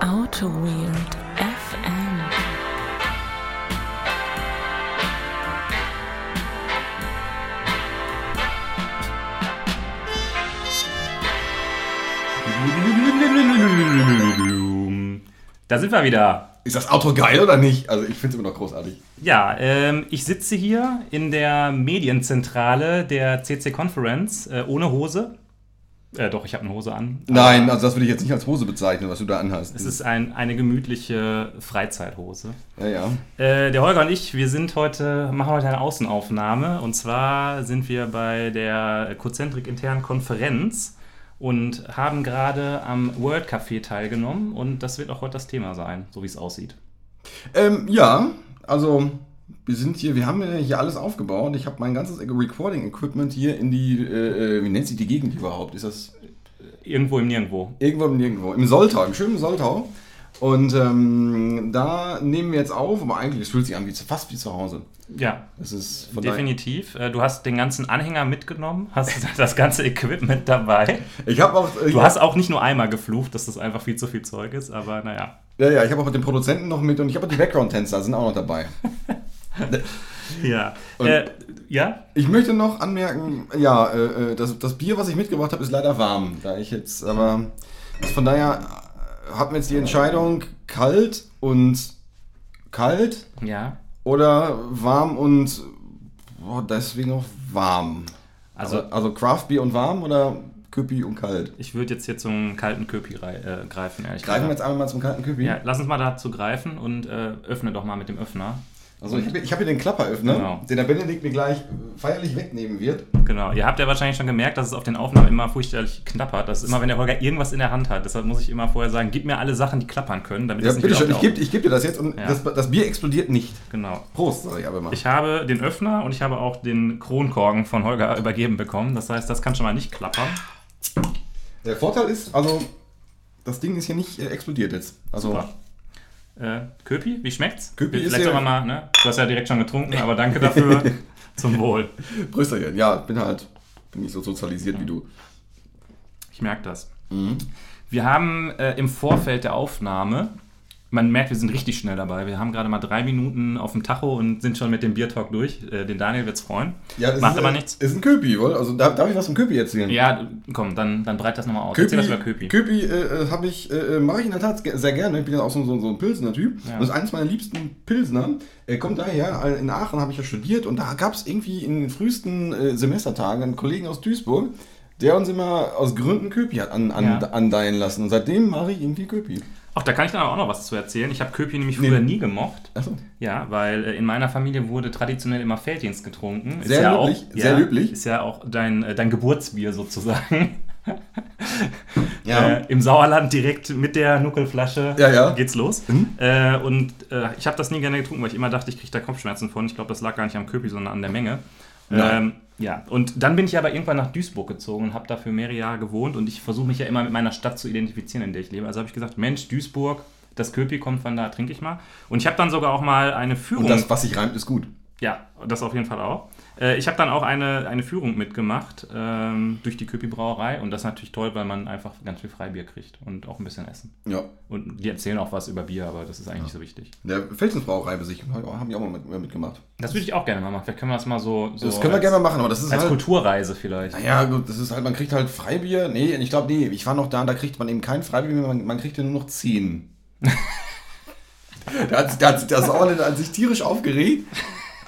Auto Weird FM. Da sind wir wieder. Ist das Auto geil oder nicht? Also ich finde es immer noch großartig. Ja, ähm, ich sitze hier in der Medienzentrale der CC Conference äh, ohne Hose. Äh, doch, ich habe eine Hose an. Nein, also das würde ich jetzt nicht als Hose bezeichnen, was du da anhast. Es ist ein, eine gemütliche Freizeithose. ja, ja. Äh, der Holger und ich, wir sind heute, machen heute eine Außenaufnahme. Und zwar sind wir bei der Cozentrik internen Konferenz und haben gerade am World Café teilgenommen. Und das wird auch heute das Thema sein, so wie es aussieht. Ähm, ja, also wir sind hier, wir haben hier alles aufgebaut. Ich habe mein ganzes Recording-Equipment hier in die, äh, äh, wie nennt sich die Gegend überhaupt? Ist das Irgendwo im Nirgendwo. irgendwo im Nirgendwo? Im Soltau, im schönen Soltau. Und ähm, da nehmen wir jetzt auf, aber eigentlich, es fühlt sich an wie fast wie zu Hause. Ja, Das ist Definitiv. Äh, Du hast den ganzen Anhänger mitgenommen, hast das ganze Equipment dabei. Ich habe auch, äh, Du hast auch nicht nur einmal geflucht, dass das einfach viel zu viel Zeug ist, aber naja. ja, ja, ich habe auch den Produzenten noch mit und ich habe auch die Background-Tänzer, sind auch noch dabei. Ja. Äh, ja? Ich möchte noch anmerken, ja, äh, äh, das, das Bier, was ich mitgebracht habe, ist leider warm. Da ich jetzt, aber von daher hatten wir jetzt die Entscheidung, kalt und kalt Ja. oder warm und boah, deswegen auch warm. Also- Also, also Craft Bier und warm oder Küppi und kalt? Ich würde jetzt hier zum kalten Köpi äh, greifen, ehrlich Greifen wir jetzt einmal mal zum kalten Küppi. Ja, lass uns mal dazu greifen und äh, öffne doch mal mit dem Öffner. Also ich habe ich hab hier den Klapperöffner, Genau. den der Benedikt mir gleich feierlich wegnehmen wird. Genau. Ihr habt ja wahrscheinlich schon gemerkt, dass es auf den Aufnahmen immer furchtbarlich knappert. Das ist immer, wenn der Holger irgendwas in der Hand hat. Deshalb muss ich immer vorher sagen, gib mir alle Sachen, die klappern können, damit Ja, es nicht bitteschön, wieder ich gebe geb dir das jetzt und Ja. das, das Bier explodiert nicht. Genau. Prost, sag ich aber mal. Ich habe den Öffner und ich habe auch den Kronkorken von Holger übergeben bekommen. Das heißt, das kann schon mal nicht klappern. Der Vorteil ist, also, das Ding ist hier nicht äh, explodiert jetzt. Also, Super. Äh, Köpi, wie schmeckt's? Köpi ist Vielleicht ja- sogar mal, ne? Du hast ja direkt schon getrunken, aber danke dafür. Zum Wohl. Prösterchen. Ja, bin halt, bin nicht so sozialisiert wie du. Ich merke das. Mhm. Wir haben äh, im Vorfeld der Aufnahme, man merkt, wir sind richtig schnell dabei. Wir haben gerade mal drei Minuten auf dem Tacho und sind schon mit dem Biertalk durch. Äh, den Daniel wird's freuen. Ja, das Macht ist, aber äh, nichts. Ist ein Köpi, oder? Also, darf, darf ich was vom Köpi erzählen? Ja, komm, dann, dann breit das nochmal aus. Köpi, Erzähl was über Köpi. Köpi äh, habe ich, äh, mache ich in der Tat sehr gerne. Ich bin ja auch so, so, so ein Pilsner-Typ. Ja. Das ist eines meiner liebsten Pilsner. Er kommt daher, äh, in Aachen habe ich ja studiert und da gab es irgendwie in den frühesten äh, Semestertagen einen Kollegen aus Duisburg, der uns immer aus Gründen Köpi hat an, an, Ja. andeihen lassen. Und seitdem mache ich irgendwie Köpi. Ach, da kann ich dann aber auch noch was zu erzählen. Ich habe Köpi nämlich früher Nee. nie gemocht. Achso. Ja, weil äh, in meiner Familie wurde traditionell immer Felddienst getrunken. Ist Sehr ja löblich, auch, sehr ja, löblich. Ist ja auch dein, äh, dein Geburtsbier sozusagen. Ja. Äh, Im Sauerland direkt mit der Nuckelflasche Ja, ja. geht's los. Mhm. Äh, und äh, ich habe das nie gerne getrunken, weil ich immer dachte, ich kriege da Kopfschmerzen von. Ich glaube, das lag gar nicht am Köpi, sondern an der Menge. Ähm, ja, und dann bin ich aber irgendwann nach Duisburg gezogen und habe da für mehrere Jahre gewohnt und ich versuche mich ja immer mit meiner Stadt zu identifizieren, in der ich lebe. Also habe ich gesagt, Mensch, Duisburg, das Köpi kommt von da, trinke ich mal. Und ich habe dann sogar auch mal eine Führung. Und das, was sich reimt, ist gut. Ja, das auf jeden Fall auch. Äh, ich habe dann auch eine, eine Führung mitgemacht ähm, durch die Köpi Brauerei und das ist natürlich toll, weil man einfach ganz viel Freibier kriegt und auch ein bisschen Essen. Ja. Und die erzählen auch was über Bier, aber das ist eigentlich nicht so wichtig. Der Felsensbrauereibesichtigung haben die auch mal mit, mitgemacht. Das würde ich auch gerne mal machen. Vielleicht können wir das mal so. so Das können wir als, gerne mal machen, aber das ist Als halt... Kulturreise vielleicht. Naja, gut, das ist halt, man kriegt halt Freibier. Nee, ich glaube, nee, ich war noch da, da kriegt man eben kein Freibier mehr, man, man kriegt ja nur noch 10. da hat, hat der Sauerländer an sich tierisch aufgeregt.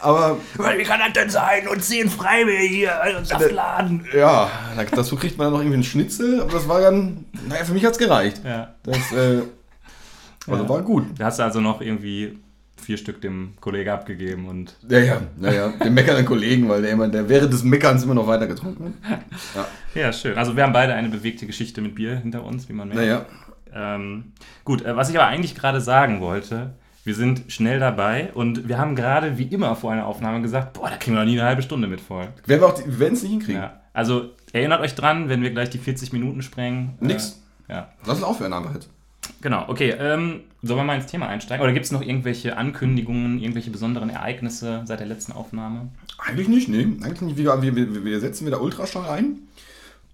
Aber Wie kann das denn sein? Und zehn Freibier hier, also Saftladen. ja, da- dazu kriegt man dann noch irgendwie einen Schnitzel. Aber das war dann, naja, für mich hat es gereicht. Ja. Das äh, also Ja. war gut. Da hast du also noch irgendwie vier Stück dem Kollege abgegeben und. Ja, ja, naja, dem meckernden Kollegen, weil der, immer, der während des Meckerns immer noch weiter getrunken hat. Ja, Ja, schön. Also wir haben beide eine bewegte Geschichte mit Bier hinter uns, wie man merkt. naja. Ähm, gut, äh, was ich aber eigentlich gerade sagen wollte, wir sind schnell dabei und wir haben gerade wie immer vor einer Aufnahme gesagt, boah, da kriegen wir noch nie eine halbe Stunde mit voll. Werden wir es nicht hinkriegen. Ja. Also erinnert euch dran, wenn wir gleich die 40 Minuten sprengen. Nix. Äh, ja, Lass uns aufhören einfach jetzt. genau. Okay, ähm, sollen wir mal ins Thema einsteigen? Oder gibt es noch irgendwelche Ankündigungen, irgendwelche besonderen Ereignisse seit der letzten Aufnahme? Eigentlich nicht, nee. Eigentlich nicht. Wir, wir, wir setzen wieder Ultraschall ein.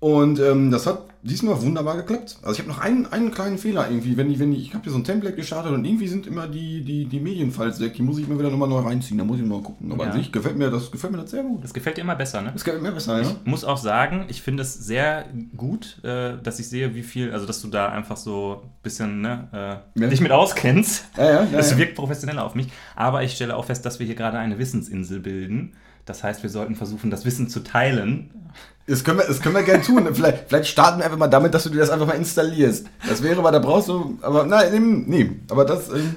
Und ähm, das hat diesmal wunderbar geklappt. Also ich habe noch einen, einen kleinen Fehler irgendwie, wenn ich, wenn ich, ich habe hier so ein Template gestartet und irgendwie sind immer die, die, die Medienfiles weg, die muss ich mir wieder nochmal neu reinziehen, da muss ich mal gucken. Aber Ja. an sich gefällt mir das, gefällt mir das sehr gut. Das gefällt dir immer besser, ne? Das gefällt mir besser, ja. Ich muss auch sagen, ich finde es sehr gut, äh, dass ich sehe, wie viel, also dass du da einfach so ein bisschen ne, äh, Ja. dich mit auskennst. Ja, ja, ja, Es ja. wirkt professioneller auf mich. Aber ich stelle auch fest, dass wir hier gerade eine Wissensinsel bilden. Das heißt, wir sollten versuchen, das Wissen zu teilen. Das können wir, das können wir gerne tun. Vielleicht, vielleicht starten wir einfach mal damit, dass du dir das einfach mal installierst. Das wäre mal, da brauchst du, aber nein, nee, nee. Aber das, ähm,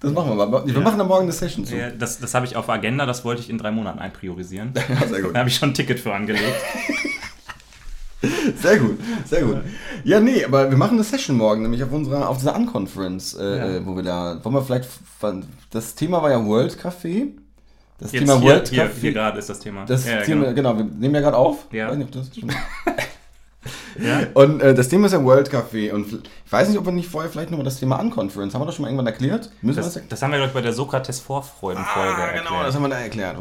das machen wir mal. Wir Ja. machen da morgen eine Session zu. Ja, Das, das habe ich auf der Agenda, das wollte ich in drei Monaten einpriorisieren. Ja, sehr gut. Da habe ich schon ein Ticket für angelegt. Sehr gut, sehr gut. Ja, nee, aber wir machen eine Session morgen, nämlich auf unserer, auf dieser Unconference, äh, Ja. äh, wo wir da, wollen wir vielleicht, das Thema war ja World Café. Das Jetzt Thema hier, World hier, Café. hier gerade ist das Thema. das ja, Thema, genau. genau. wir nehmen ja gerade auf. Ja. Weiß nicht, ob das stimmt. ja. Und äh, das Thema ist ja World Café. Und ich weiß nicht, ob wir nicht vorher vielleicht nochmal das Thema Unconference, haben wir das schon mal irgendwann erklärt? Müssen Das, wir das das haben wir, glaube ich, bei der Sokrates-Vorfreuden-Folge Ah, erklärt. genau, das haben wir da erklärt.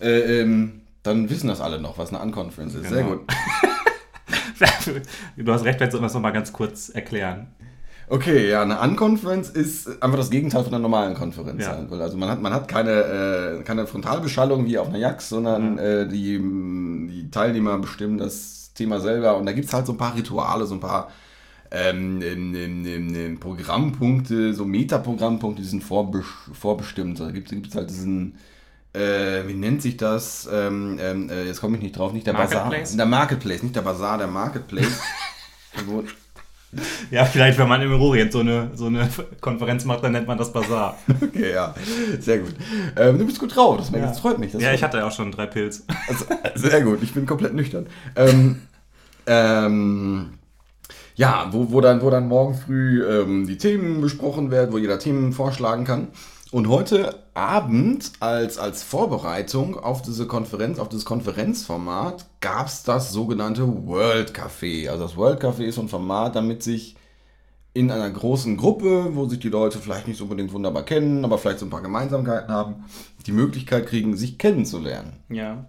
Äh, ähm, dann wissen das alle noch, was eine Unconference ist. Sehr Genau. gut. du hast recht, sollten wir das nochmal ganz kurz erklären. Okay, ja, eine Unconference ist einfach das Gegenteil von einer normalen Konferenz. Ja. Also man hat, man hat keine, äh, keine Frontalbeschallung wie auf einer Jax, sondern Ja. äh, die, die Teilnehmer bestimmen das Thema selber. Und da gibt es halt so ein paar Rituale, so ein paar ähm, ähm, ähm, ähm, Programmpunkte, so Metaprogrammpunkte, die sind vorbe vorbestimmt. Da gibt es halt diesen, äh, wie nennt sich das? Ähm, ähm, äh, jetzt komme ich nicht drauf, nicht der Bazar. Marketplace? Der Marketplace, nicht der Bazar, der Marketplace. Wo- Ja, vielleicht, wenn man im Orient so eine, so eine Konferenz macht, dann nennt man das Bazar. Okay, ja, sehr gut. Ähm, du bist gut drauf, das, Ja. das freut mich. Das ja, ich hatte ja auch schon drei Pilz. Also, sehr gut, ich bin komplett nüchtern. Ähm, ähm, ja, wo, wo, dann, wo dann morgen früh ähm, die Themen besprochen werden, wo jeder Themen vorschlagen kann. Und heute Abend als, als Vorbereitung auf diese Konferenz, auf dieses Konferenzformat, gab es das sogenannte World Café. Also das World Café ist so ein Format, damit sich in einer großen Gruppe, wo sich die Leute vielleicht nicht unbedingt wunderbar kennen, aber vielleicht so ein paar Gemeinsamkeiten haben, die Möglichkeit kriegen, sich kennenzulernen. Ja.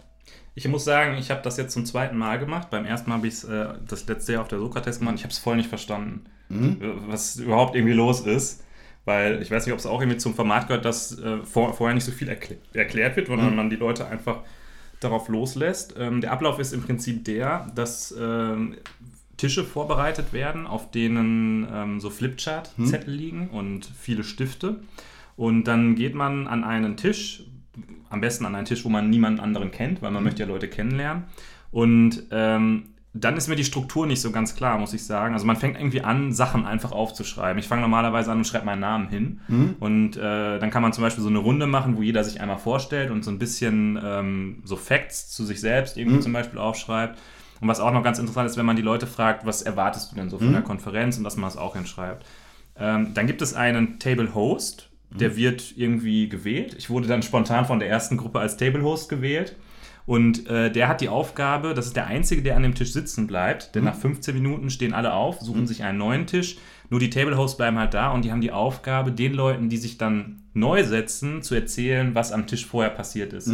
Ich muss sagen, ich habe das jetzt zum zweiten Mal gemacht. Beim ersten Mal habe ich es äh, das letzte Jahr auf der Sokrates gemacht. Ich habe es voll nicht verstanden, Mhm. was überhaupt irgendwie los ist. Weil ich weiß nicht, ob es auch irgendwie zum Format gehört, dass äh, vor, vorher nicht so viel erklä erklärt wird, sondern Mhm. man die Leute einfach darauf loslässt. Ähm, der Ablauf ist im Prinzip der, dass ähm, Tische vorbereitet werden, auf denen ähm, so Flipchart-Zettel liegen und viele Stifte. Und dann geht man an einen Tisch, am besten an einen Tisch, wo man niemanden anderen kennt, weil man möchte ja Leute kennenlernen. Und ähm, dann ist mir die Struktur nicht so ganz klar, muss ich sagen. Also man fängt irgendwie an, Sachen einfach aufzuschreiben. Ich fange normalerweise an und schreibe meinen Namen hin. Und äh, dann kann man zum Beispiel so eine Runde machen, wo jeder sich einmal vorstellt und so ein bisschen ähm, so Facts zu sich selbst irgendwie zum Beispiel aufschreibt. Und was auch noch ganz interessant ist, wenn man die Leute fragt, was erwartest du denn so von der Konferenz und dass man das auch hinschreibt. Ähm, dann gibt es einen Table Host, der wird irgendwie gewählt. Ich wurde dann spontan von der ersten Gruppe als Table Host gewählt. Und äh, der hat die Aufgabe, das ist der Einzige, der an dem Tisch sitzen bleibt, denn nach 15 Minuten stehen alle auf, suchen sich einen neuen Tisch. Nur die Table Hosts bleiben halt da und die haben die Aufgabe, den Leuten, die sich dann neu setzen, zu erzählen, was am Tisch vorher passiert ist.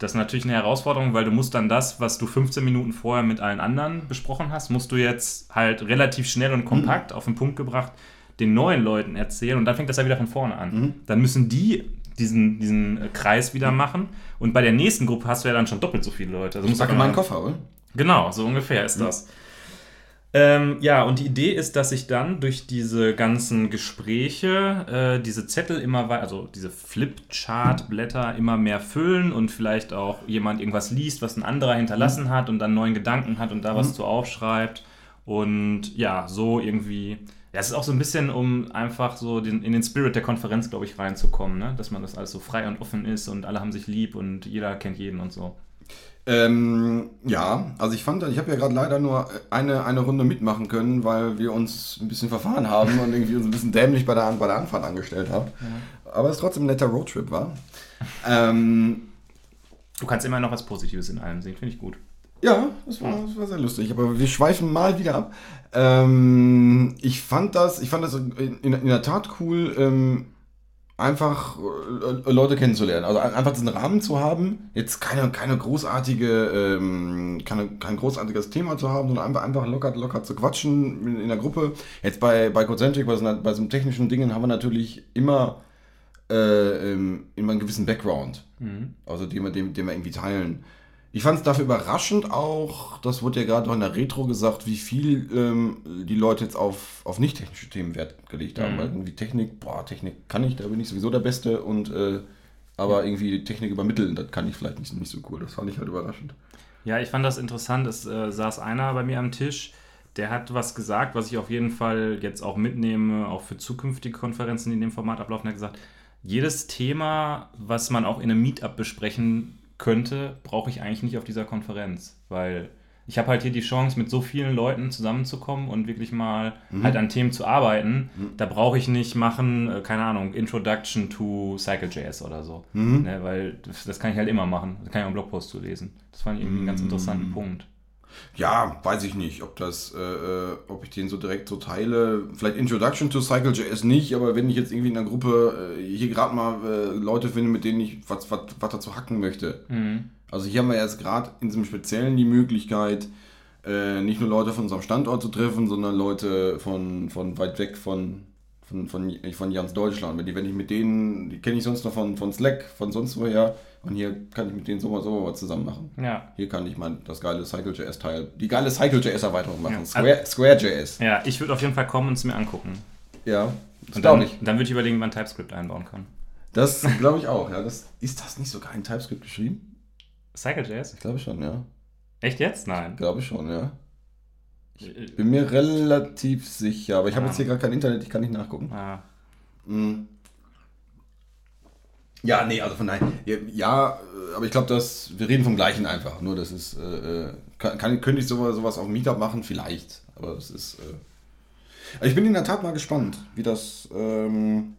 Das ist natürlich eine Herausforderung, weil du musst dann das, was du 15 Minuten vorher mit allen anderen besprochen hast, musst du jetzt halt relativ schnell und kompakt auf den Punkt gebracht den neuen Leuten erzählen und dann fängt das ja wieder von vorne an. Dann müssen die diesen, diesen äh, Kreis wieder machen und bei der nächsten Gruppe hast du ja dann schon doppelt so viele Leute. Also Ich musst du packe meinen Koffer, oder? Genau, so ungefähr ist das. Ähm, ja, und die Idee ist, dass sich dann durch diese ganzen Gespräche äh, diese Zettel immer weiter, also diese Flipchart-Blätter immer mehr füllen und vielleicht auch jemand irgendwas liest, was ein anderer hinterlassen hat und dann neuen Gedanken hat und da was zu aufschreibt. Und ja, so irgendwie. Ja, es ist auch so ein bisschen, um einfach so den, in den Spirit der Konferenz, glaube ich, reinzukommen, ne? dass man das alles so frei und offen ist und alle haben sich lieb und jeder kennt jeden und so. Ähm, ja, also ich fand, ich habe ja gerade leider nur eine, eine Runde mitmachen können, weil wir uns ein bisschen verfahren haben und irgendwie uns ein bisschen dämlich bei der, bei der Anfahrt angestellt haben. Aber es trotzdem ein netter Roadtrip war. ähm, Du kannst immer noch was Positives in allem sehen, finde ich gut. Ja, das war, das war sehr lustig. Aber wir schweifen mal wieder ab. Ähm, ich fand das, ich fand das in, in der Tat cool, ähm, einfach äh, Leute kennenzulernen. Also ein- einfach diesen Rahmen zu haben, jetzt keine, keine großartige, ähm, keine, kein großartiges Thema zu haben, sondern einfach, einfach locker, locker zu quatschen in, in der Gruppe. Jetzt bei, bei Concentric, bei so, bei so einem technischen Dingen haben wir natürlich immer äh, ähm, immer einen gewissen Background. Also den den, den wir irgendwie teilen. Ich fand es dafür überraschend auch, das wurde ja gerade auch in der Retro gesagt, wie viel ähm, die Leute jetzt auf, auf nicht technische Themen Wert gelegt haben. Mhm. Weil irgendwie Technik, boah, Technik kann ich, da bin ich sowieso der Beste und äh, aber irgendwie Technik übermitteln, das kann ich vielleicht nicht, nicht so cool. Das fand ich halt überraschend. Ja, ich fand das interessant. Es äh, saß einer bei mir am Tisch, der hat was gesagt, was ich auf jeden Fall jetzt auch mitnehme, auch für zukünftige Konferenzen, die in dem Format ablaufen. Er hat gesagt, jedes Thema, was man auch in einem Meetup besprechen könnte, brauche ich eigentlich nicht auf dieser Konferenz, weil ich habe halt hier die Chance, mit so vielen Leuten zusammenzukommen und wirklich mal halt an Themen zu arbeiten. Da brauche ich nicht machen, äh, keine Ahnung, Introduction to Cycle.js oder so. Ne, weil das, das kann ich halt immer machen. Da kann ich auch einen Blogpost zu lesen. Das fand ich irgendwie einen ganz interessanten Punkt. Ja, weiß ich nicht, ob das, äh, äh, ob ich den so direkt so teile. Vielleicht Introduction to Cycle.js nicht, aber wenn ich jetzt irgendwie in einer Gruppe äh, hier gerade mal äh, Leute finde, mit denen ich was, was, was dazu hacken möchte. Also hier haben wir jetzt gerade in diesem Speziellen die Möglichkeit, äh, nicht nur Leute von unserem Standort zu treffen, sondern Leute von, von weit weg von, von, von, von Jans Deutschland. Wenn, die, wenn ich mit denen, die kenne ich sonst noch von, von Slack, von sonst woher. Und hier kann ich mit denen so mal so was zusammen machen. Ja. Hier kann ich mal das geile Cycle.js-Teil, die geile Cycle.js-Erweiterung machen. Ja. Square, Square.js. Ja, ich würde auf jeden Fall kommen und es mir angucken. Ja, das glaube dann, ich. dann würde ich überlegen, wie man TypeScript einbauen kann. Das glaube ich auch. Ja, das, ist das nicht sogar in TypeScript geschrieben? Cycle.js? Ich glaube schon, ja. Echt jetzt? Nein. Glaube ich schon, ja. Ich, Bin mir relativ sicher, aber ich habe Ah. jetzt hier gerade kein Internet, ich kann nicht nachgucken. ah, Mhm. Ja, nee, also von daher, ja, äh, aber ich glaube, dass wir reden vom Gleichen einfach. Nur das ist, äh, äh, kann, kann, könnte ich sowas, sowas auf Meetup machen? Vielleicht. Aber es ist. Äh, also ich bin in der Tat mal gespannt, wie das, ähm,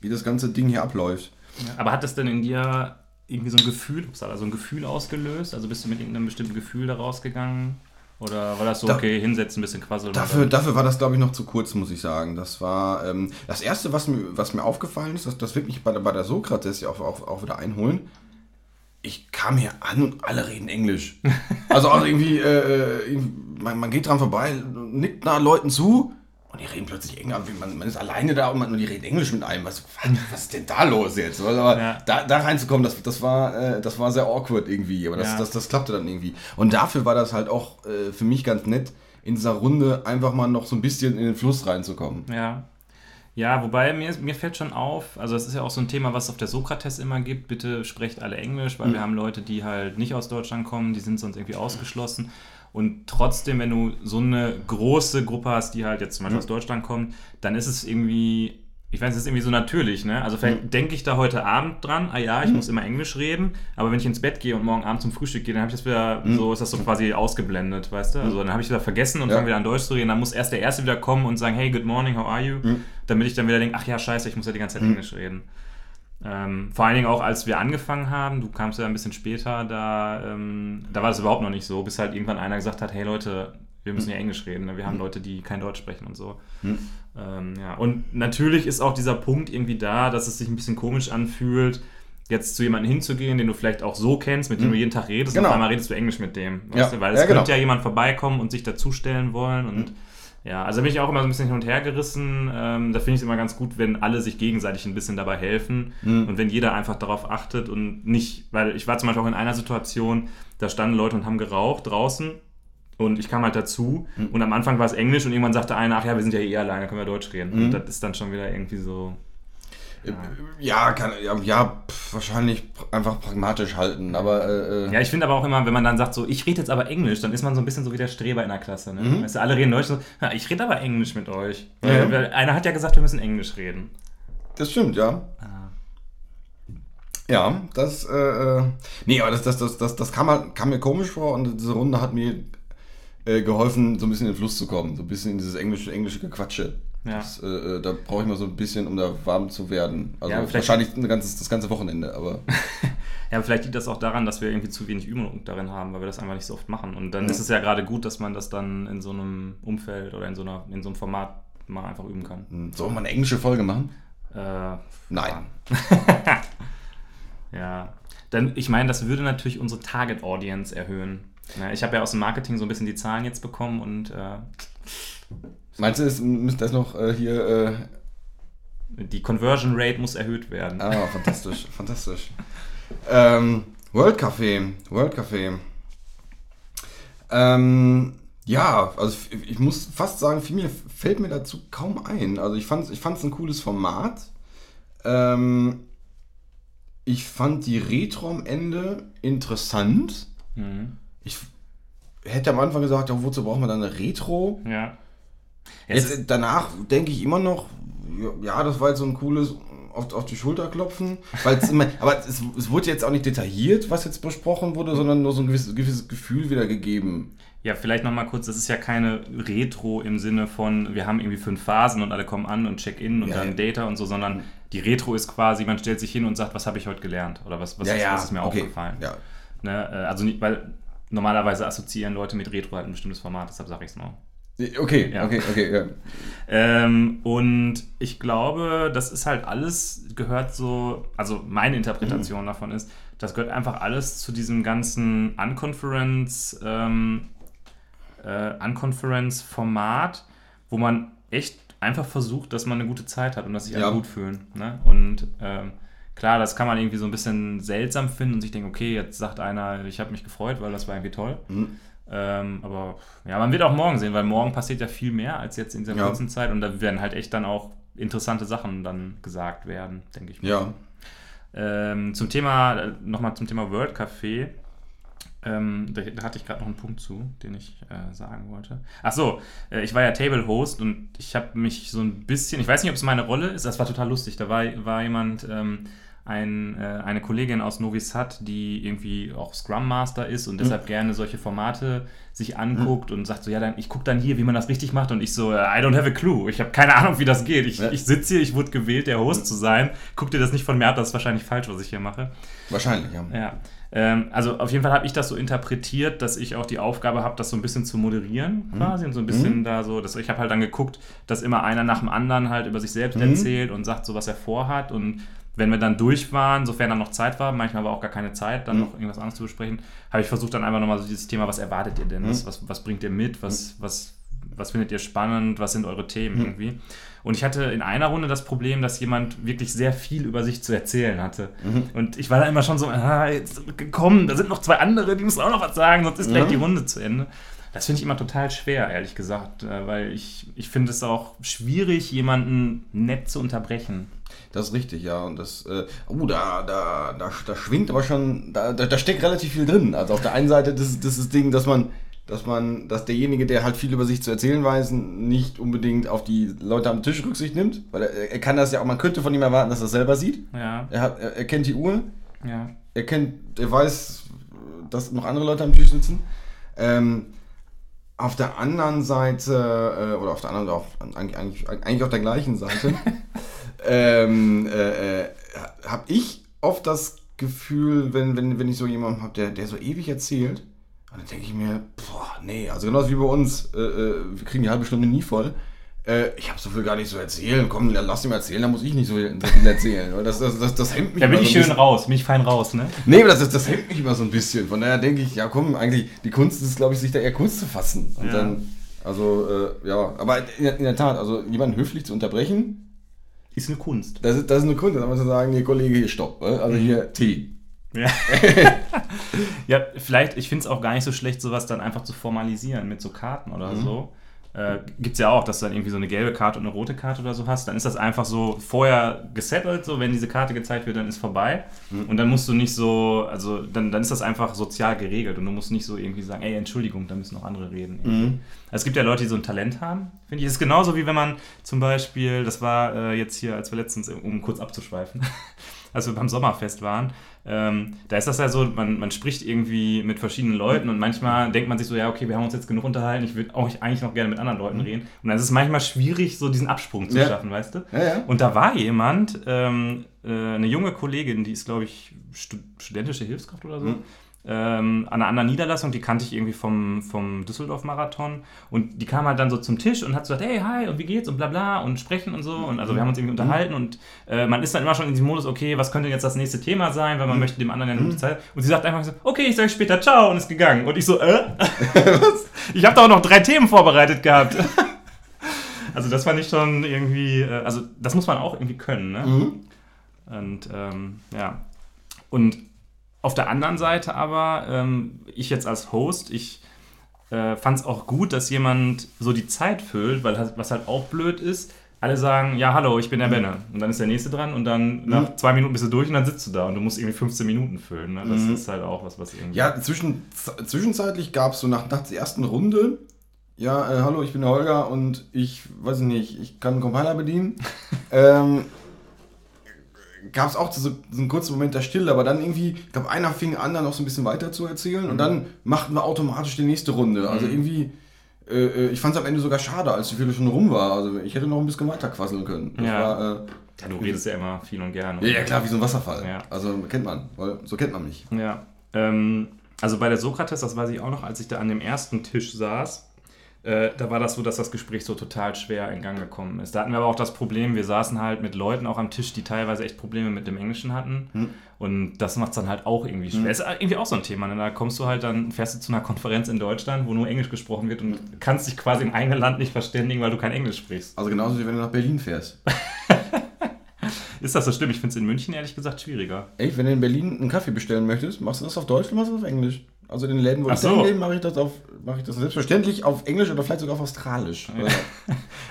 wie das ganze Ding hier abläuft. Aber hat das denn in dir irgendwie so ein Gefühl, upsala, so ein Gefühl ausgelöst? Also bist du mit irgendeinem bestimmten Gefühl da rausgegangen? Oder war das so, Da- okay, hinsetzen, ein bisschen quasseln? Dafür, dafür war das, glaube ich, noch zu kurz, muss ich sagen. Das war ähm, das Erste, was mir, was mir aufgefallen ist, das, das wird mich bei, der- bei der Sokrates ja auch, auch, auch wieder einholen. Ich kam hier an und alle reden Englisch. Also auch irgendwie, äh, irgendwie- man, man geht dran vorbei, nickt nach Leuten zu und die reden plötzlich Englisch. Man, man ist alleine da und, man, und die reden Englisch mit einem. Was, was, ist denn da los jetzt? Aber Ja. da, da reinzukommen, das, das, war, äh, das war sehr awkward irgendwie. Aber das, Ja. das, das klappte dann irgendwie. Und dafür war das halt auch äh, für mich ganz nett, in dieser Runde einfach mal noch so ein bisschen in den Fluss reinzukommen. Ja. Ja, wobei mir, mir fällt schon auf, also das ist ja auch so ein Thema, was es auf der Sokrates immer gibt, bitte sprecht alle Englisch, weil wir haben Leute, die halt nicht aus Deutschland kommen, die sind sonst irgendwie ausgeschlossen. Und trotzdem, wenn du so eine große Gruppe hast, die halt jetzt zum Beispiel aus Deutschland kommt, dann ist es irgendwie, ich weiß, es ist irgendwie so natürlich, ne? Also vielleicht denke ich da heute Abend dran, ah ja, ich muss immer Englisch reden, aber wenn ich ins Bett gehe und morgen Abend zum Frühstück gehe, dann habe ich das wieder, so ist das so quasi ausgeblendet, weißt du? Also dann habe ich wieder vergessen und Ja. fange wieder an Deutsch zu reden, dann muss erst der Erste wieder kommen und sagen, hey, good morning, how are you? Damit ich dann wieder denke, ach ja, scheiße, ich muss ja die ganze Zeit Englisch reden. Ähm, vor allen Dingen auch, als wir angefangen haben, du kamst ja ein bisschen später, da, ähm, da war das überhaupt noch nicht so, bis halt irgendwann einer gesagt hat, hey Leute, wir müssen ja Englisch reden, ne? wir haben Leute, die kein Deutsch sprechen und so. Ähm, ja. Und natürlich ist auch dieser Punkt irgendwie da, dass es sich ein bisschen komisch anfühlt, jetzt zu jemandem hinzugehen, den du vielleicht auch so kennst, mit dem du jeden Tag redest, Genau. und auf einmal redest du Englisch mit dem. Ja. Weißt du? Weil es Ja, genau. könnte ja jemand vorbeikommen und sich dazustellen wollen und ja, also da bin ich auch immer so ein bisschen hin und her gerissen. Ähm, da finde ich es immer ganz gut, wenn alle sich gegenseitig ein bisschen dabei helfen und wenn jeder einfach darauf achtet und nicht, weil ich war zum Beispiel auch in einer Situation, da standen Leute und haben geraucht draußen und ich kam halt dazu und am Anfang war es Englisch und irgendwann sagte einer, ach ja, wir sind ja eh alleine, können wir Deutsch reden. Und das ist dann schon wieder irgendwie so. Ja, kann, ja, ja wahrscheinlich einfach pragmatisch halten, aber äh, äh, Ja, ich finde aber auch immer, wenn man dann sagt, so, ich rede jetzt aber Englisch, dann ist man so ein bisschen so wie der Streber in der Klasse. Ne? Weißt du, alle reden Deutsch, so, ja, ich rede aber Englisch mit euch. Weil, Ja. einer hat ja gesagt, wir müssen Englisch reden. das stimmt, ja. Ja, das, äh, äh, nee, aber das, das, das, das, das kam, halt, kam mir komisch vor und diese Runde hat mir äh, geholfen, so ein bisschen in den Fluss zu kommen, so ein bisschen in dieses englische, englische Gequatsche. Ja. Das, äh, äh, da brauche ich mal so ein bisschen, um da warm zu werden. Also Ja, wahrscheinlich ein ganzes, das ganze Wochenende, aber Ja, vielleicht liegt das auch daran, dass wir irgendwie zu wenig Übung darin haben, weil wir das einfach nicht so oft machen. Und dann Ja. ist es ja gerade gut, dass man das dann in so einem Umfeld oder in so, einer, in so einem Format mal einfach üben kann. hm, sollen wir mal eine englische Folge machen? Äh, Nein. Ja. Dann, ich meine, das würde natürlich unsere Target Audience erhöhen. Ich habe ja aus dem Marketing so ein bisschen die Zahlen jetzt bekommen und äh, Meinst du, es müsste das noch äh, hier. Äh, die Conversion Rate muss erhöht werden. ah, fantastisch, fantastisch. Ähm, World Café. World Café. Ähm, ja, also ich muss fast sagen, viel mir fällt mir dazu kaum ein. Also ich fand es ich fand's ein cooles Format. Ähm, ich fand die Retro am Ende interessant. Mhm. Ich hätte am Anfang gesagt, ja, wozu brauchen wir dann eine Retro? Ja. Ja, ist- Jetzt, danach denke ich immer noch, ja, das war jetzt so ein cooles auf, auf die Schulter klopfen. Immer, aber es, es wurde jetzt auch nicht detailliert, was jetzt besprochen wurde, sondern nur so ein gewisses, gewisses Gefühl wiedergegeben. Ja, vielleicht nochmal kurz, das ist ja keine Retro im Sinne von, wir haben irgendwie fünf Phasen und alle kommen an und check-in und Ja, dann ja. Data und so, sondern die Retro ist quasi, man stellt sich hin und sagt, was habe ich heute gelernt oder was, was, ist, was ist mir okay. aufgefallen. Ja. Ne? äh, Also nicht, weil normalerweise assoziieren Leute mit Retro halt ein bestimmtes Format, deshalb sage ich es mal. Okay, Ja. okay, okay, ja. Ähm, und ich glaube, das ist halt alles, gehört so, also meine Interpretation davon ist, das gehört einfach alles zu diesem ganzen Unconference, ähm, äh, Unconference-Format, wo man echt einfach versucht, dass man eine gute Zeit hat und dass sich alle Ja. gut fühlen. Ne? Und ähm, klar, das kann man irgendwie so ein bisschen seltsam finden und sich denken, okay, jetzt sagt einer, ich habe mich gefreut, weil das war irgendwie toll. Mhm. Ähm, aber ja, man wird auch morgen sehen, weil morgen passiert ja viel mehr als jetzt in dieser Ja. kurzen Zeit und da werden halt echt dann auch interessante Sachen dann gesagt werden, denke ich. mal. Ja. Ähm, zum Thema, nochmal zum Thema World Café. Ähm, da, da hatte ich gerade noch einen Punkt zu, den ich äh, sagen wollte. Ach so, äh, ich war ja Table Host und ich habe mich so ein bisschen, ich weiß nicht, ob es meine Rolle ist, das war total lustig. Da war, war jemand, ähm, ein, äh, eine Kollegin aus Novi Sad, die irgendwie auch Scrum Master ist und deshalb gerne solche Formate sich anguckt und sagt so, ja, dann, ich gucke dann hier, wie man das richtig macht und ich so, äh, I don't have a clue, ich habe keine Ahnung, wie das geht. Ich, Ja. ich sitze hier, ich wurde gewählt, der Host zu sein. Guck dir das nicht von mir ab, das ist wahrscheinlich falsch, was ich hier mache. Wahrscheinlich, ja. Ja, ähm, also auf jeden Fall habe ich das so interpretiert, dass ich auch die Aufgabe habe, das so ein bisschen zu moderieren quasi und so ein bisschen da so, dass ich habe halt dann geguckt, dass immer einer nach dem anderen halt über sich selbst erzählt und sagt so, was er vorhat und wenn wir dann durch waren, sofern dann noch Zeit war, manchmal war auch gar keine Zeit, dann noch irgendwas anderes zu besprechen, habe ich versucht dann einfach nochmal so dieses Thema, was erwartet ihr denn, was, was, was bringt ihr mit, was, was, was findet ihr spannend, was sind eure Themen irgendwie. Und ich hatte in einer Runde das Problem, dass jemand wirklich sehr viel über sich zu erzählen hatte. Und ich war da immer schon so, ah, jetzt komm, da sind noch zwei andere, die müssen auch noch was sagen, sonst ist gleich Ja. die Runde zu Ende. Das finde ich immer total schwer, ehrlich gesagt, äh, weil ich, ich finde es auch schwierig, jemanden nett zu unterbrechen. Das ist richtig, ja. Und das, äh, oh, da, da, da, da schwingt aber schon, da, da, da steckt relativ viel drin. Also auf der einen Seite das, das ist das Ding, dass man, dass man, dass derjenige, der halt viel über sich zu erzählen weiß, nicht unbedingt auf die Leute am Tisch Rücksicht nimmt. Weil er, er kann das ja auch, man könnte von ihm erwarten, dass er es selber sieht. Ja, Er, hat, er, er kennt die Uhr, ja. er kennt, er weiß, dass noch andere Leute am Tisch sitzen. Ähm, auf der anderen Seite, äh, oder auf der anderen, auf, eigentlich, eigentlich, eigentlich auf der gleichen Seite, ähm, äh, äh, habe ich oft das Gefühl, wenn, wenn, wenn ich so jemanden habe, der, der so ewig erzählt, dann denke ich mir, boah, nee, also genauso wie bei uns, äh, äh, wir kriegen die halbe Stunde nie voll. Äh, ich habe so viel gar nicht so erzählen. Komm, lass ihn mal erzählen, dann muss ich nicht so viel, so viel erzählen. Das, das, das, das hemmt mich Da bin ich so ein schön bisschen. raus, bin ich fein raus, ne? Nee, aber das, das, das hemmt mich immer so ein bisschen. Von daher denke ich, ja komm, eigentlich, die Kunst ist, glaube ich, sich da eher kurz zu fassen. Und Ja. dann, also, äh, ja, aber in, in der Tat, also jemanden höflich zu unterbrechen, Ist eine Kunst. das ist, das ist eine Kunst. Dann muss man sagen, nee, Kollege, hier, stopp. ne? Also hier, Tee. Ja. ja, vielleicht, ich finde es auch gar nicht so schlecht, sowas dann einfach zu formalisieren mit so Karten oder so. Äh, Gibt es ja auch, dass du dann irgendwie so eine gelbe Karte und eine rote Karte oder so hast. Dann ist das einfach so vorher gesettelt, so wenn diese Karte gezeigt wird, dann ist vorbei. Und dann musst du nicht so, also dann, dann ist das einfach sozial geregelt und du musst nicht so irgendwie sagen, ey, Entschuldigung, da müssen noch andere reden. Also es gibt ja Leute, die so ein Talent haben, finde ich. Es ist genauso wie wenn man zum Beispiel, das war äh, jetzt hier, als wir letztens, um kurz abzuschweifen, als wir beim Sommerfest waren, ähm, da ist das ja so, man, man spricht irgendwie mit verschiedenen Leuten und manchmal denkt man sich so, ja, okay, wir haben uns jetzt genug unterhalten, ich würde auch eigentlich noch gerne mit anderen Leuten reden. Und dann ist es manchmal schwierig, so diesen Absprung zu Ja. schaffen, weißt du? Ja, ja. Und da war jemand, ähm, äh, eine junge Kollegin, die ist, glaube ich, stu studentische Hilfskraft oder so. Mhm. Ähm, an einer anderen Niederlassung, die kannte ich irgendwie vom, vom Düsseldorf-Marathon. Und die kam halt dann so zum Tisch und hat so gesagt, hey, hi, und wie geht's und bla bla und sprechen und so. Und also wir haben uns irgendwie unterhalten und äh, man ist dann immer schon in diesem Modus, okay, was könnte jetzt das nächste Thema sein, weil man möchte dem anderen ja eine gute Zeit. Und sie sagt einfach so, okay, ich sage später ciao und ist gegangen. Und ich so, äh? ich habe da auch noch drei Themen vorbereitet gehabt. also das fand ich schon irgendwie, äh, also das muss man auch irgendwie können, ne? Mhm. Und ähm, ja. Und auf der anderen Seite aber, ähm, ich jetzt als Host, ich äh, fand es auch gut, dass jemand so die Zeit füllt, weil das- was halt auch blöd ist, alle sagen, ja, hallo, ich bin der Benne. Und dann ist der Nächste dran und dann nach zwei Minuten bist du durch und dann sitzt du da und du musst irgendwie 15 Minuten füllen. Ne? Das ist halt auch was, was irgendwie... Ja, zwischen, zwischenzeitlich gab es so nach, nach der ersten Runde, ja, äh, hallo, ich bin der Holger und ich, weiß ich nicht, ich kann einen Compiler bedienen. ähm, gab es auch so, so einen kurzen Moment der Stille, aber dann irgendwie, ich glaube, einer fing an, dann noch so ein bisschen weiter zu erzählen und dann machten wir automatisch die nächste Runde. Also irgendwie, äh, äh, ich fand es am Ende sogar schade, als die Viertel schon rum war. Also ich hätte noch ein bisschen weiter quasseln können. Das Ja. war, äh, Ja, du redest ja immer viel und gerne. ja, ja, klar, wie so ein Wasserfall. Ja. Also kennt man, weil so kennt man mich. Ja. Ähm, also bei der Sokrates, das weiß ich auch noch, als ich da an dem ersten Tisch saß, äh, da war das so, dass das Gespräch so total schwer in Gang gekommen ist. Da hatten wir aber auch das Problem, wir saßen halt mit Leuten auch am Tisch, die teilweise echt Probleme mit dem Englischen hatten. Und das macht es dann halt auch irgendwie schwer. Ist irgendwie auch so ein Thema. Ne? Da kommst du halt dann, fährst du zu einer Konferenz in Deutschland, wo nur Englisch gesprochen wird und kannst dich quasi im eigenen Land nicht verständigen, weil du kein Englisch sprichst. Also genauso wie wenn du nach Berlin fährst. Ist das so schlimm? Ich finde es in München ehrlich gesagt schwieriger. Ey, wenn du in Berlin einen Kaffee bestellen möchtest, machst du das auf Deutsch oder machst du das auf Englisch? Also in den Läden, wo Ach ich so. hingehe, mache ich das auf, mache ich das selbstverständlich auf Englisch oder vielleicht sogar auf Australisch.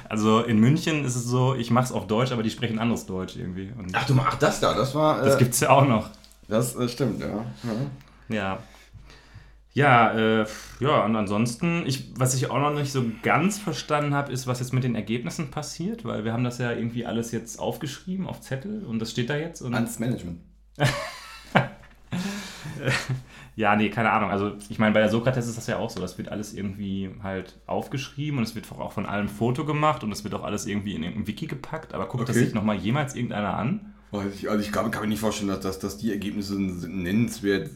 Also in München ist es so, ich mache es auf Deutsch, aber die sprechen anderes Deutsch irgendwie. Und Ach du ach das da, das war. Äh, das gibt's ja auch noch. Das äh, stimmt, ja. ja. Ja. Ja, äh, ja, und ansonsten, ich, was ich auch noch nicht so ganz verstanden habe, ist, was jetzt mit den Ergebnissen passiert, weil wir haben das ja irgendwie alles jetzt aufgeschrieben auf Zettel und das steht da jetzt. Und, Ans Management. ja, nee, keine Ahnung. Also ich meine, bei der Sokrates ist das ja auch so. Das wird alles irgendwie halt aufgeschrieben und es wird auch von allem Foto gemacht und es wird auch alles irgendwie in irgendein Wiki gepackt. Aber guckt das Okay. sich nochmal jemals irgendeiner an? Also ich, also ich kann, kann mir nicht vorstellen, dass, dass, dass die Ergebnisse nennenswert,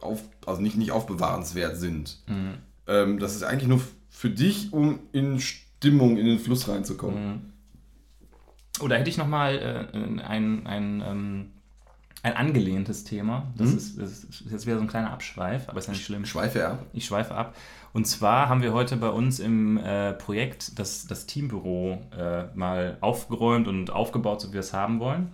auf, also nicht, nicht aufbewahrenswert sind. Mhm. Ähm, das ist eigentlich nur für dich, um in Stimmung, in den Fluss reinzukommen. Oder hätte ich nochmal äh, ein, ein, ähm, ein angelehntes Thema. Das, Mhm. ist, das ist jetzt wieder so ein kleiner Abschweif, aber ist ja nicht schlimm. Schweife ab. Ich schweife ab. Und zwar haben wir heute bei uns im äh, Projekt das, das Teambüro äh, mal aufgeräumt und aufgebaut, so wie wir es haben wollen.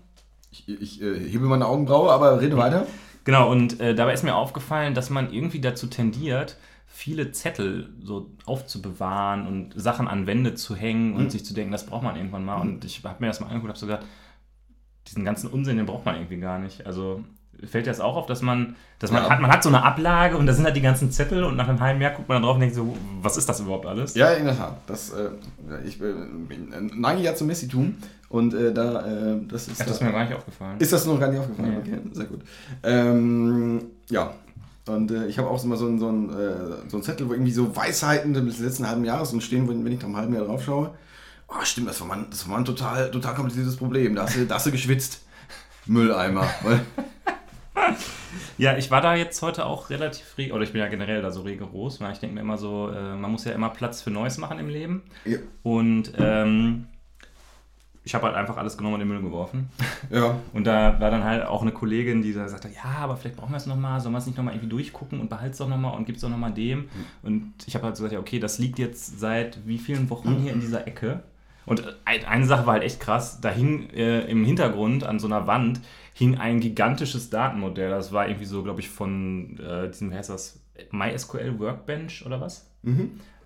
Ich, ich äh, hebe meine Augenbraue, aber rede weiter. Genau, und äh, dabei ist mir aufgefallen, dass man irgendwie dazu tendiert, viele Zettel so aufzubewahren und Sachen an Wände zu hängen und sich zu denken, das braucht man irgendwann mal. Und ich habe mir das mal angeguckt und habe so gedacht, diesen ganzen Unsinn, den braucht man irgendwie gar nicht. Also fällt das auch auf, dass man, dass man Ja. hat, man hat so eine Ablage und da sind halt die ganzen Zettel und nach einem halben Jahr guckt man dann drauf und denkt so, was ist das überhaupt alles? Ja, in der Tat. Das, äh, ich äh, bin- äh, neige ja zum Messitum und äh, da, äh, das ist. Ach, das ist mir gar nicht aufgefallen. Ist das noch gar nicht aufgefallen? Nee. Okay, sehr gut. Ähm, ja. Und äh, ich habe auch immer so einen so einen, so einen Zettel, wo irgendwie so Weisheiten des letzten halben Jahres und stehen, wenn wenn ich nach einem halben Jahr drauf schaue. Oh, stimmt, das war mal, ein- das war mal ein total, total kompliziertes Problem. Da hast du, da hast du geschwitzt. Mülleimer. Ja, ich war da jetzt heute auch relativ reg, oder ich bin ja generell da so rigoros, weil ich denke mir immer so, äh, man muss ja immer Platz für Neues machen im Leben. ja, Und ähm, ich habe halt einfach alles genommen und in den Müll geworfen. ja. Und da war dann halt auch eine Kollegin, die da sagte, ja, aber vielleicht brauchen wir es nochmal, sollen wir es nicht nochmal irgendwie durchgucken und behalt's doch nochmal und gib's doch nochmal dem. Und ich habe halt so gesagt, ja, okay, das liegt jetzt seit wie vielen Wochen hier in dieser Ecke. Und ein- eine Sache war halt echt krass, da hing äh, im Hintergrund an so einer Wand hing ein gigantisches Datenmodell. Das war irgendwie so, glaube ich, von äh, diesem, wie heißt das, MySQL Workbench oder was?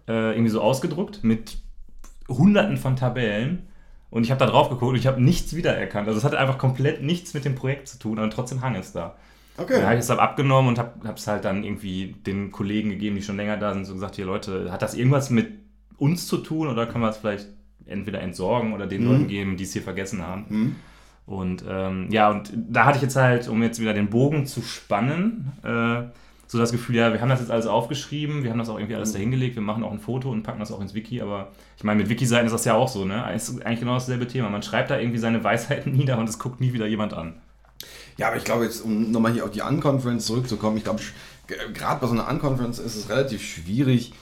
Äh, irgendwie so ausgedruckt mit hunderten von Tabellen. Und ich habe da drauf geguckt und ich habe nichts wiedererkannt. Also es hatte einfach komplett nichts mit dem Projekt zu tun, aber trotzdem hang es da. Okay. Dann habe ich es abgenommen und habe es halt dann irgendwie den Kollegen gegeben, die schon länger da sind, so gesagt, hier Leute, hat das irgendwas mit uns zu tun oder können wir es vielleicht entweder entsorgen oder den Leuten geben, die es hier vergessen haben. Mhm. Und ähm, ja, und da hatte ich jetzt halt, um jetzt wieder den Bogen zu spannen, äh, so das Gefühl, ja, wir haben das jetzt alles aufgeschrieben, wir haben das auch irgendwie alles dahingelegt, wir machen auch ein Foto und packen das auch ins Wiki, aber ich meine, mit Wiki-Seiten ist das ja auch so, ne? Es ist eigentlich genau dasselbe Thema. Man schreibt da irgendwie seine Weisheiten nieder und es guckt nie wieder jemand an. Ja, aber ich glaube jetzt, um nochmal hier auf die Unconference zurückzukommen, ich glaube, gerade bei so einer Unconference ist es relativ schwierig,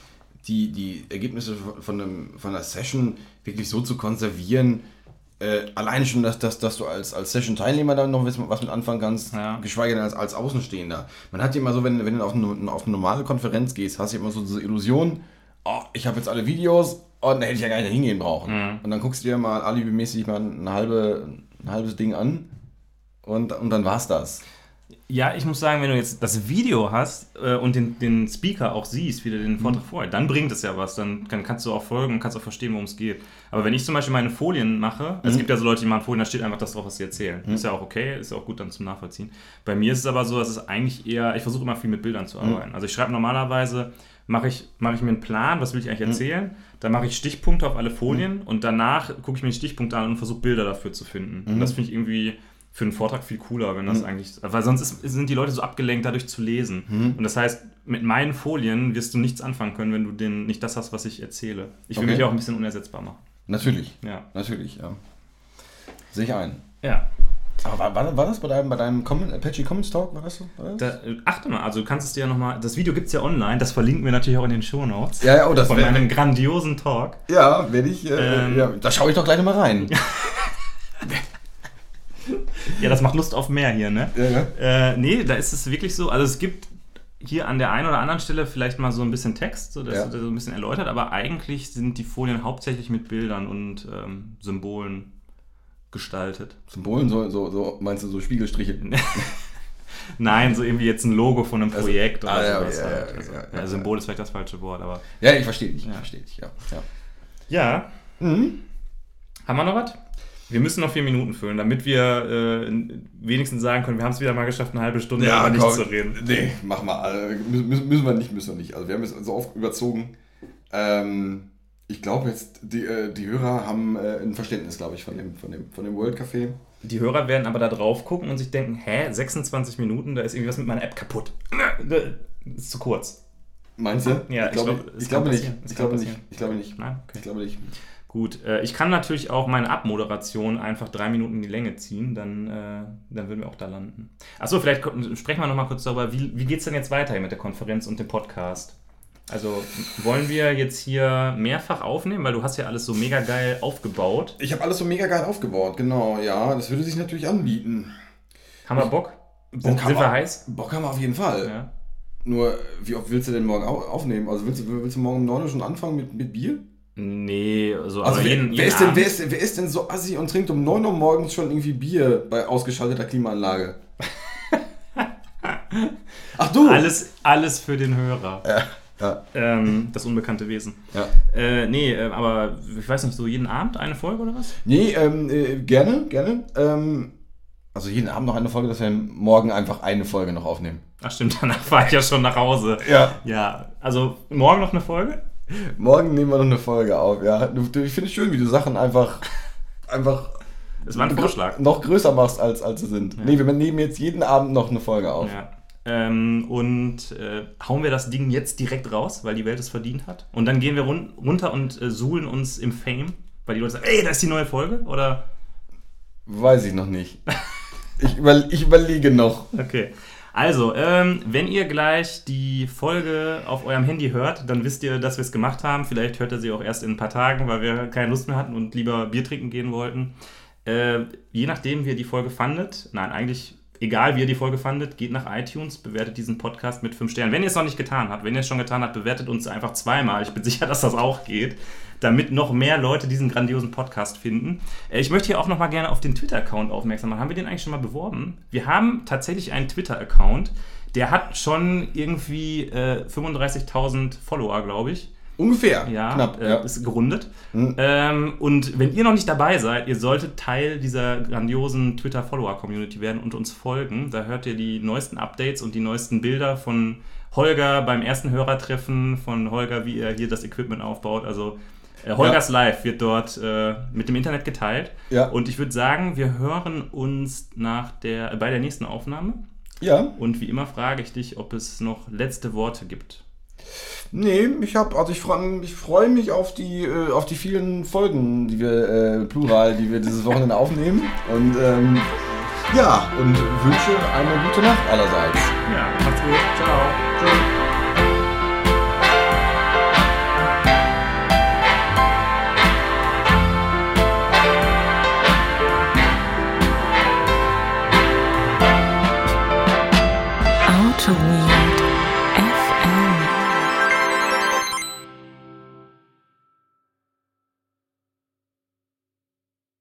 die, die Ergebnisse von, einem, von einer Session wirklich so zu konservieren, äh, alleine schon, dass, dass, dass du als, als Session-Teilnehmer da noch was mit anfangen kannst, ja. geschweige denn als, als Außenstehender. Man hat ja immer so, wenn, wenn du auf eine, auf eine normale Konferenz gehst, hast du immer so diese Illusion, oh, ich habe jetzt alle Videos und da hätte ich ja gar nicht hingehen brauchen. Mhm. Und dann guckst du dir mal alibimäßig mal ein, halbe, ein halbes Ding an und, und dann war's das. Ja, ich muss sagen, wenn du jetzt das Video hast äh, und den, den Speaker auch siehst, wie der den Vortrag mhm. vorher, dann bringt es ja was. Dann kann, kannst du auch folgen und kannst auch verstehen, worum es geht. Aber wenn ich zum Beispiel meine Folien mache, mhm. es gibt ja so Leute, die machen Folien, da steht einfach das drauf, was sie erzählen. Mhm. Ist ja auch okay, ist ja auch gut dann zum Nachvollziehen. Bei mir ist es aber so, dass es eigentlich eher, ich versuche immer viel mit Bildern zu mhm. arbeiten. Also ich schreibe normalerweise, mache ich, mach ich mir einen Plan, was will ich eigentlich mhm. erzählen, dann mache ich Stichpunkte auf alle Folien mhm. und danach gucke ich mir den Stichpunkt an und versuche Bilder dafür zu finden. Und das finde ich irgendwie für einen Vortrag viel cooler, wenn das mhm. eigentlich. Weil sonst ist, sind die Leute so abgelenkt, dadurch zu lesen. Mhm. Und das heißt, mit meinen Folien wirst du nichts anfangen können, wenn du den, nicht das hast, was ich erzähle. Ich will okay. mich auch ein bisschen unersetzbar machen. Natürlich. Ja. Natürlich, ja. Sehe ich ein. Ja. Aber war, war, war, das bei deinem, bei deinem Comment, Apache Comments Talk? War das so? War das? Da, äh, achte mal, also du kannst es dir ja nochmal. Das Video gibt es ja online, das verlinken wir natürlich auch in den Show Notes. Ja, ja, oh, das Von einem grandiosen Talk. Ja, werde ich. Äh, ähm, ja, da schaue ich doch gleich mal rein. ja, das macht Lust auf mehr hier, ne? Ja, ja. Äh, nee, da ist es wirklich so. Also es gibt hier an der einen oder anderen Stelle vielleicht mal so ein bisschen Text, so dass ja. das so ein bisschen erläutert, aber eigentlich sind die Folien hauptsächlich mit Bildern und ähm, Symbolen gestaltet. Symbolen, so, so, so meinst du so Spiegelstriche? Nein, so irgendwie jetzt ein Logo von einem also, Projekt also, oder ah, sowas. Ja, halt. ja, also, ja, Symbol ist vielleicht das falsche Wort, aber. Ja, ich verstehe dich, ich verstehe dich, ja. Ja. Mhm. Haben wir noch was? Wir müssen noch vier Minuten füllen, damit wir äh, wenigstens sagen können, wir haben es wieder mal geschafft, eine halbe Stunde ja, nicht zu reden. Nee, mach mal. Also, müssen, müssen wir nicht, müssen wir nicht. Also wir haben es so oft überzogen. Ähm, ich glaube jetzt, die, äh, die Hörer haben äh, ein Verständnis, glaube ich, von dem, von, dem, von dem World Café. Die Hörer werden aber da drauf gucken und sich denken, hä, 26 Minuten, da ist irgendwie was mit meiner App kaputt. Das ist zu kurz. Meinst du? Ja, ich, glaube, ich, glaube nicht. Ich glaube nicht. Ich glaube nicht. Nein? Okay. Ich glaube nicht. Gut, äh, ich kann natürlich auch meine Abmoderation einfach drei Minuten in die Länge ziehen, dann, äh, dann würden wir auch da landen. Achso, vielleicht sprechen wir nochmal kurz darüber, wie, wie geht es denn jetzt weiter mit der Konferenz und dem Podcast? Also wollen wir jetzt hier mehrfach aufnehmen, weil du hast ja alles so mega geil aufgebaut. Ich habe alles so mega geil aufgebaut, genau, ja. Das würde sich natürlich anbieten. Haben wir Bock? Bock sind, sind wir heiß? Bock haben wir auf jeden Fall. Ja. Nur, wie oft willst du denn morgen aufnehmen? Also willst du, willst du morgen um 9 Uhr schon anfangen mit, mit Bier? Nee, also, also wer, jeden, wer, jeden ist denn, wer, ist, wer ist denn so assi und trinkt um 9 Uhr morgens schon irgendwie Bier bei ausgeschalteter Klimaanlage? Ach du! Alles, alles für den Hörer. Ja. Ja. Ähm, das unbekannte Wesen. Ja. Äh, nee, äh, aber ich weiß nicht, so jeden Abend eine Folge oder was? Nee, ähm, äh, gerne, gerne. Ähm, also jeden Abend noch eine Folge, dass wir morgen einfach eine Folge noch aufnehmen. Ach stimmt, danach fahre ich ja schon nach Hause. Ja. Ja, also morgen noch eine Folge? Morgen nehmen wir noch eine Folge auf, ja. Ich finde es schön, wie du Sachen einfach. einfach das war ein Vorschlag. Noch größer machst, als, als sie sind. Ja. Nee, wir nehmen jetzt jeden Abend noch eine Folge auf. Ja. Ähm, und äh, hauen wir das Ding jetzt direkt raus, weil die Welt es verdient hat. Und dann gehen wir run runter und äh, suhlen uns im Fame, weil die Leute sagen, ey, da ist die neue Folge, oder? Weiß ich noch nicht. ich, über ich überlege noch. Okay. Also, ähm, wenn ihr gleich die Folge auf eurem Handy hört, dann wisst ihr, dass wir es gemacht haben. Vielleicht hört ihr sie auch erst in ein paar Tagen, weil wir keine Lust mehr hatten und lieber Bier trinken gehen wollten. Äh, je nachdem, wie ihr die Folge fandet, nein, eigentlich egal, wie ihr die Folge fandet, geht nach iTunes, bewertet diesen Podcast mit 5 Sternen. Wenn ihr es noch nicht getan habt, wenn ihr es schon getan habt, bewertet uns einfach zweimal. Ich bin sicher, dass das auch geht damit noch mehr Leute diesen grandiosen Podcast finden. Äh, ich möchte hier auch noch mal gerne auf den Twitter-Account aufmerksam machen. Haben wir den eigentlich schon mal beworben? Wir haben tatsächlich einen Twitter-Account. Der hat schon irgendwie äh, 35.000 Follower, glaube ich. Ungefähr. Ja, knapp. Äh, ja. ist gerundet. Mhm. Ähm, und wenn ihr noch nicht dabei seid, ihr solltet Teil dieser grandiosen Twitter-Follower-Community werden und uns folgen. Da hört ihr die neuesten Updates und die neuesten Bilder von Holger beim ersten Hörertreffen, von Holger, wie er hier das Equipment aufbaut. Also äh, Holgers ja. Live wird dort äh, mit dem Internet geteilt. Ja. Und ich würde sagen, wir hören uns nach der, bei der nächsten Aufnahme. Ja. Und wie immer frage ich dich, ob es noch letzte Worte gibt. Nee, ich habe, also ich freue ich freu mich auf die, äh, auf die vielen Folgen, die wir, äh, plural, die wir dieses Wochenende aufnehmen. Und ähm, Ja, und wünsche eine gute Nacht allerseits. Ja, macht's gut. Ciao. Tschüss.